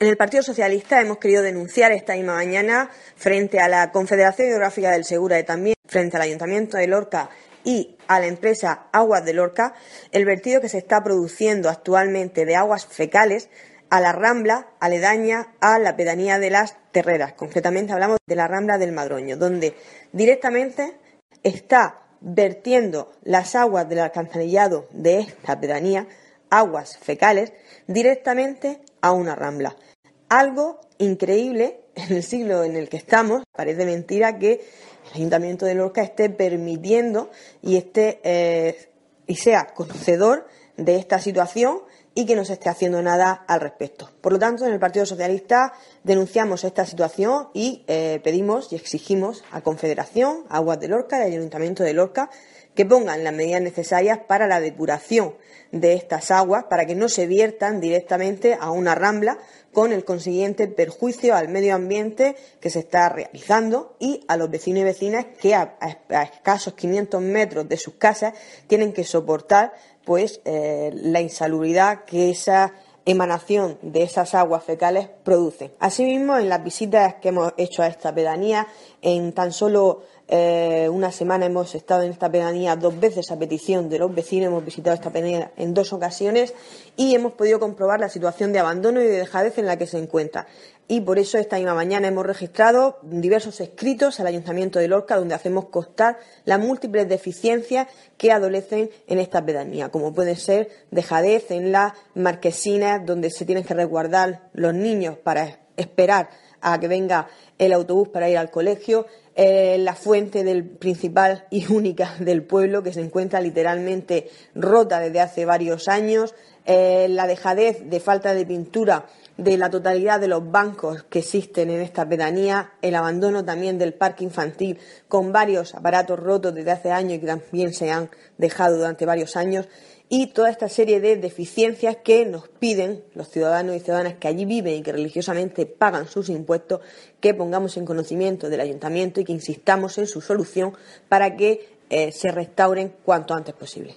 En el Partido Socialista hemos querido denunciar esta misma mañana frente a la Confederación Hidrográfica del Segura y también frente al Ayuntamiento de Lorca y a la empresa Aguas de Lorca el vertido que se está produciendo actualmente de aguas fecales a la rambla aledaña a la pedanía de las Terreras. Concretamente hablamos de la rambla del Madroño, donde directamente está vertiendo las aguas del alcantarillado de esta pedanía, aguas fecales, directamente a una rambla. Algo increíble en el siglo en el que estamos. Parece mentira que el Ayuntamiento de Lorca esté permitiendo y esté eh, y sea conocedor de esta situación y que no se esté haciendo nada al respecto. Por lo tanto, en el Partido Socialista denunciamos esta situación y eh, pedimos y exigimos a Confederación, Aguas de Lorca y al Ayuntamiento de Lorca que pongan las medidas necesarias para la depuración de estas aguas para que no se viertan directamente a una rambla con el consiguiente perjuicio al medio ambiente que se está realizando y a los vecinos y vecinas que a, escasos 500 metros de sus casas tienen que soportar pues eh, la insalubridad que esa emanación de esas aguas fecales produce. Asimismo, en las visitas que hemos hecho a esta pedanía, en tan solo eh, una semana hemos estado en esta pedanía dos veces a petición de los vecinos, hemos visitado esta pedanía en dos ocasiones y hemos podido comprobar la situación de abandono y de dejadez en la que se encuentra. Y por eso esta misma mañana hemos registrado diversos escritos al Ayuntamiento de Lorca donde hacemos constar las múltiples deficiencias que adolecen en esta pedanía, como puede ser dejadez en las marquesinas donde se tienen que resguardar los niños para esperar a que venga el autobús para ir al colegio, eh, la fuente del principal y única del pueblo, que se encuentra literalmente rota desde hace varios años, eh, la dejadez de falta de pintura de la totalidad de los bancos que existen en esta pedanía, el abandono también del parque infantil con varios aparatos rotos desde hace años y que también se han dejado durante varios años y toda esta serie de deficiencias que nos piden los ciudadanos y ciudadanas que allí viven y que religiosamente pagan sus impuestos, que pongamos en conocimiento del ayuntamiento y que insistamos en su solución para que eh, se restauren cuanto antes posible.